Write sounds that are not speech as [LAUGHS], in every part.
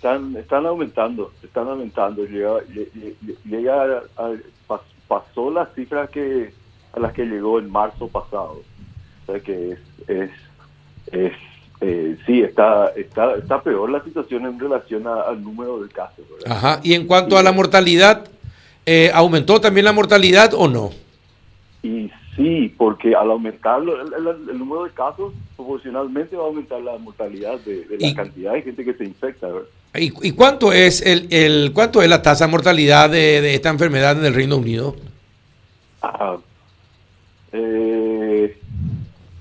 están, están aumentando, están aumentando. Llega, llega pasó las cifras que a las que llegó en marzo pasado. O sea que es, es, es eh, sí, está, está, está peor la situación en relación al número de casos. Ajá. Y en cuanto a la mortalidad, eh, ¿aumentó también la mortalidad o no? Y sí, porque al aumentar el, número de casos, proporcionalmente va a aumentar la mortalidad de, la cantidad de gente que se infecta. ¿Y, cuánto es el, el cuánto es la tasa de mortalidad de, esta enfermedad en el Reino Unido? Ah, eh,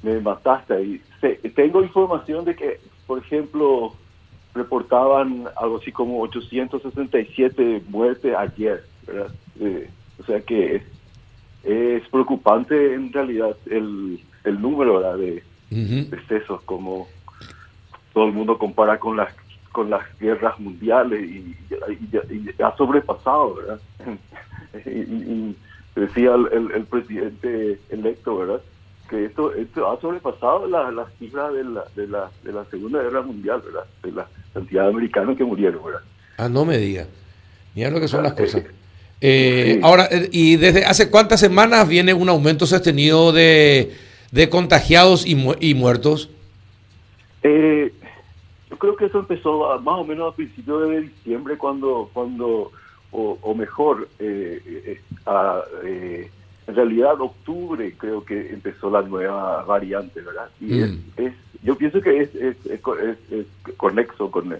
me mataste ahí. tengo información de que, por ejemplo, reportaban algo así como 867 muertes ayer, ¿verdad? Eh, o sea que es, es, preocupante en realidad el, el número de excesos, como todo el mundo compara con las con las guerras mundiales y, ha sobrepasado, ¿verdad? [LAUGHS] decía el, el, presidente electo, ¿verdad? Que esto, esto ha sobrepasado las la cifras de la, de, la, de la Segunda Guerra Mundial, ¿verdad? De la cantidad de americanos que murieron, ¿verdad? Ah, no me diga. Mira lo que son las cosas. Eh, ahora, eh, ¿y desde hace cuántas semanas viene un aumento sostenido de, de contagiados y, y muertos? Eh, creo que eso empezó más o menos a principios de diciembre, cuando, cuando o, mejor, eh, eh, eh, en realidad octubre creo que empezó la nueva variante, ¿verdad? Y mm. es, yo pienso que es, es, es, conexo con,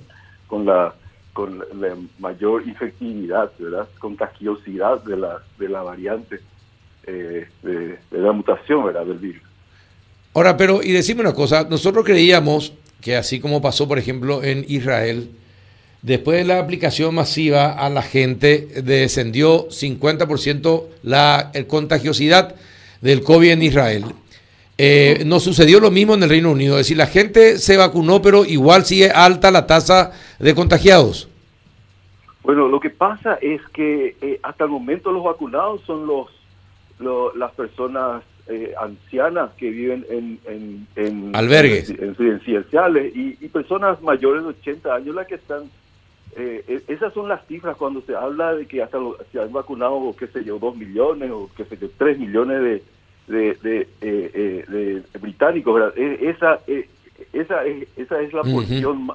con la con la mayor infectividad, ¿verdad? Contagiosidad de la, de la variante, de, de, la mutación, ¿verdad? Del virus. Ahora, pero, y decime una cosa, nosotros creíamos que así como pasó, por ejemplo, en Israel, después de la aplicación masiva a la gente descendió 50% la contagiosidad del COVID en Israel. Eh, nos sucedió lo mismo en el Reino Unido, es decir, la gente se vacunó, pero igual sigue alta la tasa de contagiados. Bueno, lo que pasa es que eh, hasta el momento los vacunados son los, las personas eh, ancianas que viven en, en, albergues, en, residenciales y, personas mayores de 80 años las que están. Eh, e, esas son las cifras cuando se habla de que hasta se han vacunado, qué sé yo, 2 millones o qué sé yo, 3 millones de, de, eh, de, británicos. ¿verdad? E, esa, esa, es, esa es la porción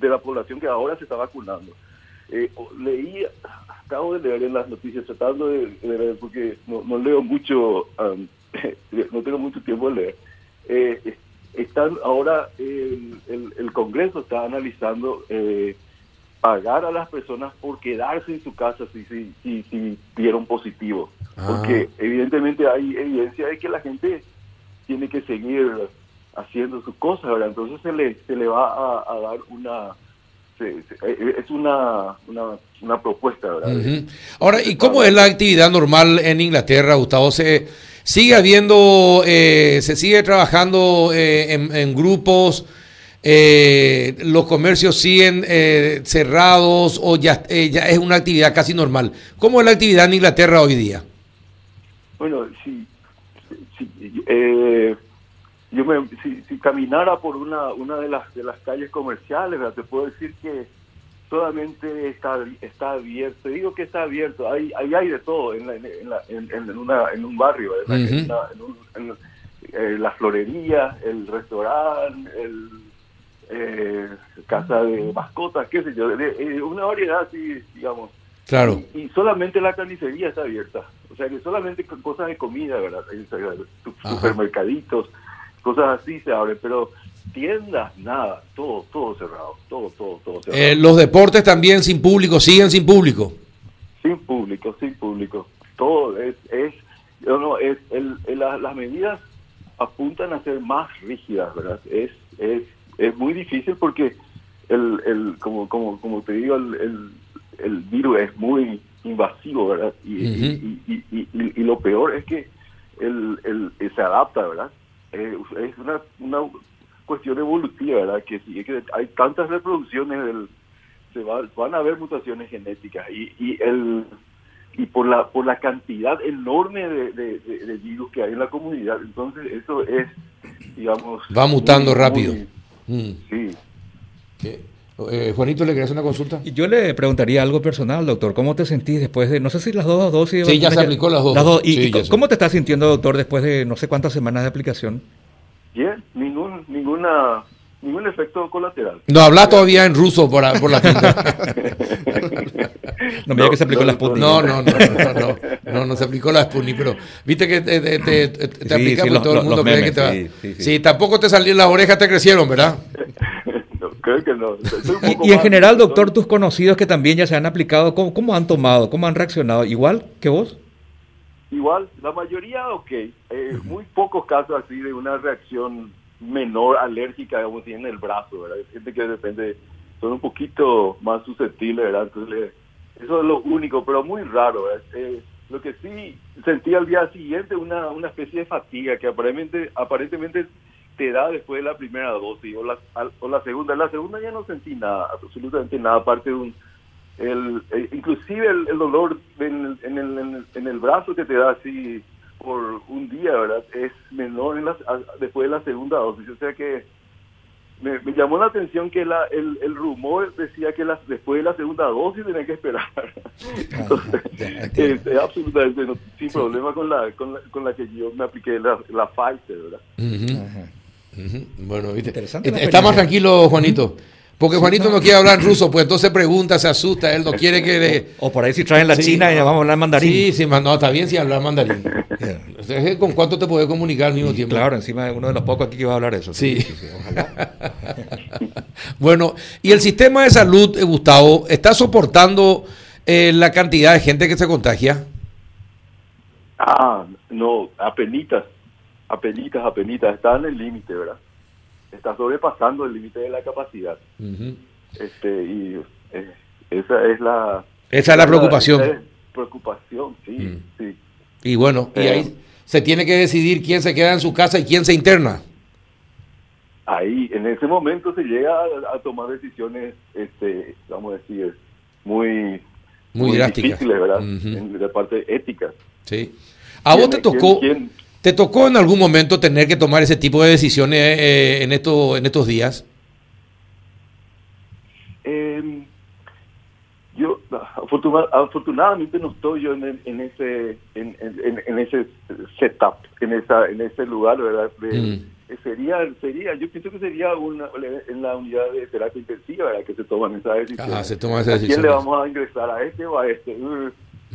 de la población que ahora se está vacunando. leí, acabo de leer en las noticias, tratando de, leer, porque no, no leo mucho. [LAUGHS] no tengo mucho tiempo de leer, eh, están ahora el, el, Congreso está analizando eh, pagar a las personas por quedarse en su casa si si, si, si dieron positivo. Ah. Porque evidentemente hay evidencia de que la gente tiene que seguir haciendo sus cosas, ¿verdad? Entonces se le, se le va a, dar una... es una, una, una propuesta, ¿verdad? Ahora, ¿y cómo es la actividad normal en Inglaterra, Gustavo? ¿Se, sigue habiendo, eh, se sigue trabajando eh, en, grupos, eh, los comercios siguen cerrados o ya, ya es una actividad casi normal. ¿Cómo es la actividad en Inglaterra hoy día? Bueno, si, yo me, si, caminara por una, una de, las, de las calles comerciales, te puedo decir que solamente está, está abierto. Digo que está abierto, hay, hay, de todo en, en, una, en un barrio, en, eh, la florería, el restaurante, el eh, casa de mascotas, qué sé yo, eh, una variedad así, digamos. Claro. Y, solamente la carnicería está abierta. O sea que solamente cosas de comida, ¿verdad? Supermercaditos, cosas así se abren, pero tiendas, nada, todo, todo cerrado, todo, todo, todo cerrado. Eh, los deportes también sin público, siguen sin público. Sin público, sin público. Todo es, es, no, es el, las medidas apuntan a ser más rígidas, ¿verdad? Es, es, es muy difícil porque el, el como, como, como te digo, el, el, virus es muy invasivo, ¿verdad? Y, y, y, y, lo peor es que el, el, se adapta, ¿verdad? Eh, es una, una cuestión evolutiva, ¿verdad? Que, que hay tantas reproducciones del se van a haber mutaciones genéticas y, y el y por la por la cantidad enorme de, de, virus que hay en la comunidad entonces eso es digamos va mutando rápido mm. sí Eh, Juanito, ¿le querés una consulta? Yo le preguntaría algo personal, doctor. ¿Cómo te sentís después de, no sé si las dos dosis? Sí, ya se aplicó las dos. ¿Y, cómo te estás sintiendo, doctor, después de no sé cuántas semanas de aplicación? Bien, ningún, ninguna, ningún efecto colateral. No habla todavía en ruso por, por la pinta. no me diga que se aplicó la Sputnik. No, no, no, no, no, no, no, se aplicó la Sputnik, pero viste que te, te, te, te aplicamos y todo el mundo cree que te va. Sí, sí, tampoco te salieron las orejas, te crecieron, ¿verdad? [LAUGHS] creo que no. Y, en general, doctor, tus conocidos que también ya se han aplicado, ¿cómo, ¿cómo, han tomado? ¿Cómo han reaccionado? ¿Igual que vos? Igual, la mayoría, ok. Eh, muy pocos casos así de una reacción menor alérgica, digamos, en el brazo, ¿verdad? Gente que depende, son un poquito más susceptibles, ¿verdad? Entonces, eso es lo único, pero muy raro, ¿verdad? Eh, lo que sí sentí al día siguiente una, una especie de fatiga que aparentemente, aparentemente te da después de la primera dosis o la, o la segunda. la segunda ya no sentí nada, absolutamente nada, aparte de un... El, eh, inclusive el, dolor en el, en, el, en, el, brazo que te da así por un día, ¿verdad? Es menor en después de la segunda dosis. O sea que me, llamó la atención que la, el, el rumor decía que las, después de la segunda dosis tenía que esperar. [LAUGHS] Entonces, es, absolutamente sin problema con la, con la, con la que yo me apliqué la, la Pfizer, ¿verdad? Bueno, ¿viste? Está más tranquilo, Juanito. Porque Juanito no quiere hablar ruso, pues entonces pregunta, se asusta, él no [LAUGHS] quiere que le... O por ahí si traen la China y vamos a hablar mandarín. Sí, sí, no, está bien si hablar mandarín. ¿Con cuánto te puedes comunicar al mismo tiempo? Claro, encima uno de los pocos aquí que va a hablar eso. Sí. [LAUGHS] bueno, y el sistema de salud, eh, Gustavo, ¿está soportando eh, la cantidad de gente que se contagia? Ah, no, apenitas apenitas, apenitas, está en el límite, ¿verdad? Está sobrepasando el límite de la capacidad. este Y eh, esa es la... Esa es la preocupación. preocupación, sí, mm. sí. Y bueno, y ahí eh, se tiene que decidir quién se queda en su casa y quién se interna. Ahí, en ese momento se llega a, tomar decisiones, este, vamos a decir, muy, muy, drásticas. difíciles, ¿verdad? En la parte ética. Sí. ¿A vos te tocó, ¿Te tocó en algún momento tener que tomar ese tipo de decisiones eh, en, esto, en estos días? Em, yo afortunadamente no estoy yo en, en ese en, ese setup en esa en ese lugar verdad mm. sería sería yo pienso que sería una en la unidad de terapia intensiva ¿verdad? que se toman esas decisiones ah, se toman esas decisiones. ¿A quién le vamos a ingresar a este o a este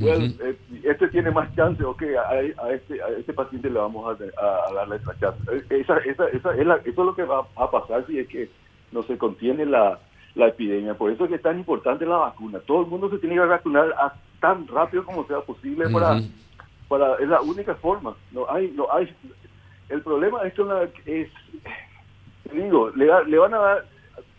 uh, eh, este tiene más chance, ok, a, a, este, a este paciente le vamos a, darle esa chance. Eh, esa, esa, esa es eso es lo que va a pasar si es que no se contiene la, la epidemia. Por eso es que es tan importante la vacuna. Todo el mundo se tiene que vacunar tan rápido como sea posible para, para es la única forma. No hay, no hay. El problema es que es, digo, le, le van a dar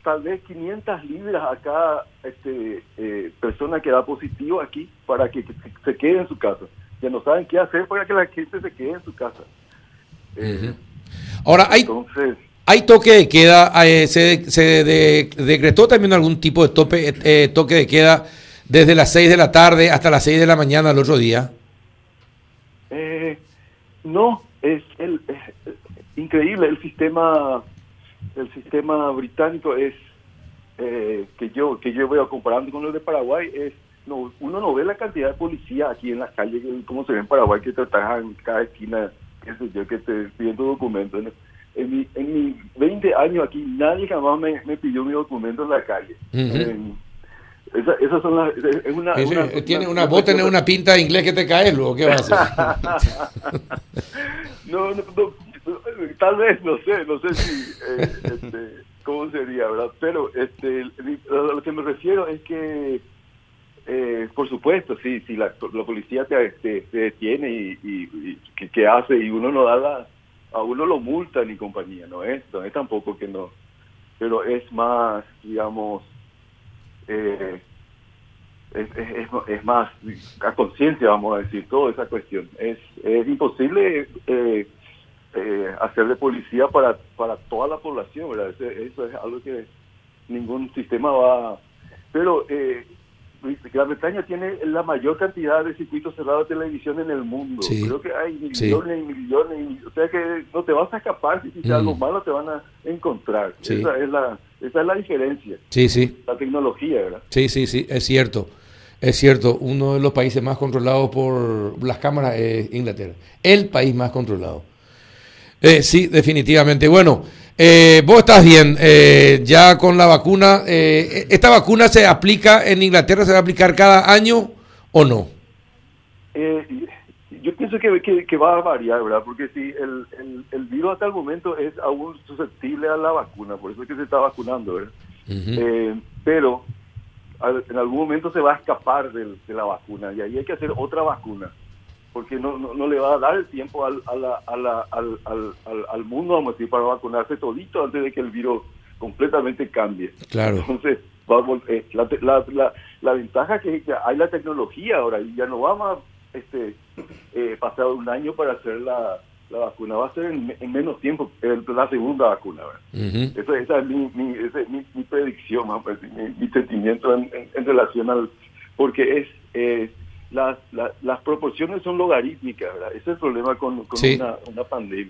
tal vez 500 libras a cada este, eh, persona que da positivo aquí para que, se quede en su casa. Ya no saben qué hacer para que la gente se quede en su casa. Eh, Ahora, hay, hay toque de queda, eh, se, se decretó también algún tipo de tope, toque de queda desde las 6 de la tarde hasta las 6 de la mañana el otro día. no, es, el, es increíble el sistema el sistema británico es eh, que yo que yo veo comparando con el de Paraguay es no, uno no ve la cantidad de policía aquí en las calles como se ve en Paraguay que te en cada esquina qué sé yo que te pidiendo documentos en mi, en mi 20 años aquí nadie jamás me, me pidió mi documento en la calle. Esa, esas son las es una, tiene una, vos tenés una pinta de inglés que te cae luego qué vas a hacer [LAUGHS] no, no, no tal vez, no sé, no sé si, eh, este, cómo sería, ¿verdad? Pero este, lo que me refiero es que, eh, por supuesto, sí, si la, policía te, te, detiene y, y, ¿qué, hace y uno no da la, a uno lo multan y compañía, no es, no es tampoco que no, pero es más, digamos, eh, es, es, es, más a conciencia, vamos a decir, toda esa cuestión. Es, es imposible eh, eh, hacer de policía para, para toda la población, ¿verdad? Eso, es algo que ningún sistema va... Pero eh, Gran Bretaña tiene la mayor cantidad de circuitos cerrados de televisión en el mundo. Sí. Creo que hay millones Sí. y millones. o sea que no te vas a escapar. Si hiciste Mm. algo malo, te van a encontrar. Sí. Esa, es la, esa es la diferencia. Sí, sí, La tecnología, ¿verdad? sí, sí, sí, es cierto. Es cierto, uno de los países más controlados por las cámaras es Inglaterra. El país más controlado. Eh, sí, definitivamente. Bueno, eh, vos estás bien, eh, ya con la vacuna. eh, ¿Esta vacuna se aplica en Inglaterra? ¿Se va a aplicar cada año o no? Eh, yo pienso que, que, que va a variar, ¿verdad? Porque si el, el, el virus hasta el momento es aún susceptible a la vacuna, por eso es que se está vacunando, ¿verdad? Eh, pero al- en algún momento se va a escapar de la vacuna y ahí hay que hacer otra vacuna porque no, no, no le va a dar el tiempo al, a la- a la- al, al, al, al mundo vamos a decir, para vacunarse todito antes de que el virus completamente cambie. Claro. Entonces, vamos, eh, la, la, la, la ventaja que, que hay la tecnología ahora y ya no vamos a este, eh, pasar un año para hacer la, la vacuna, va a ser en, en menos tiempo eh, la segunda vacuna. Ujú. Esa, esa es mi, mi, esa es mi, mi predicción, mi, mi sentimiento en, en- en relación al... Porque es... eh, las, las, las proporciones son logarítmicas, ¿verdad? Ese es el problema con, con Sí. una, una pandemia.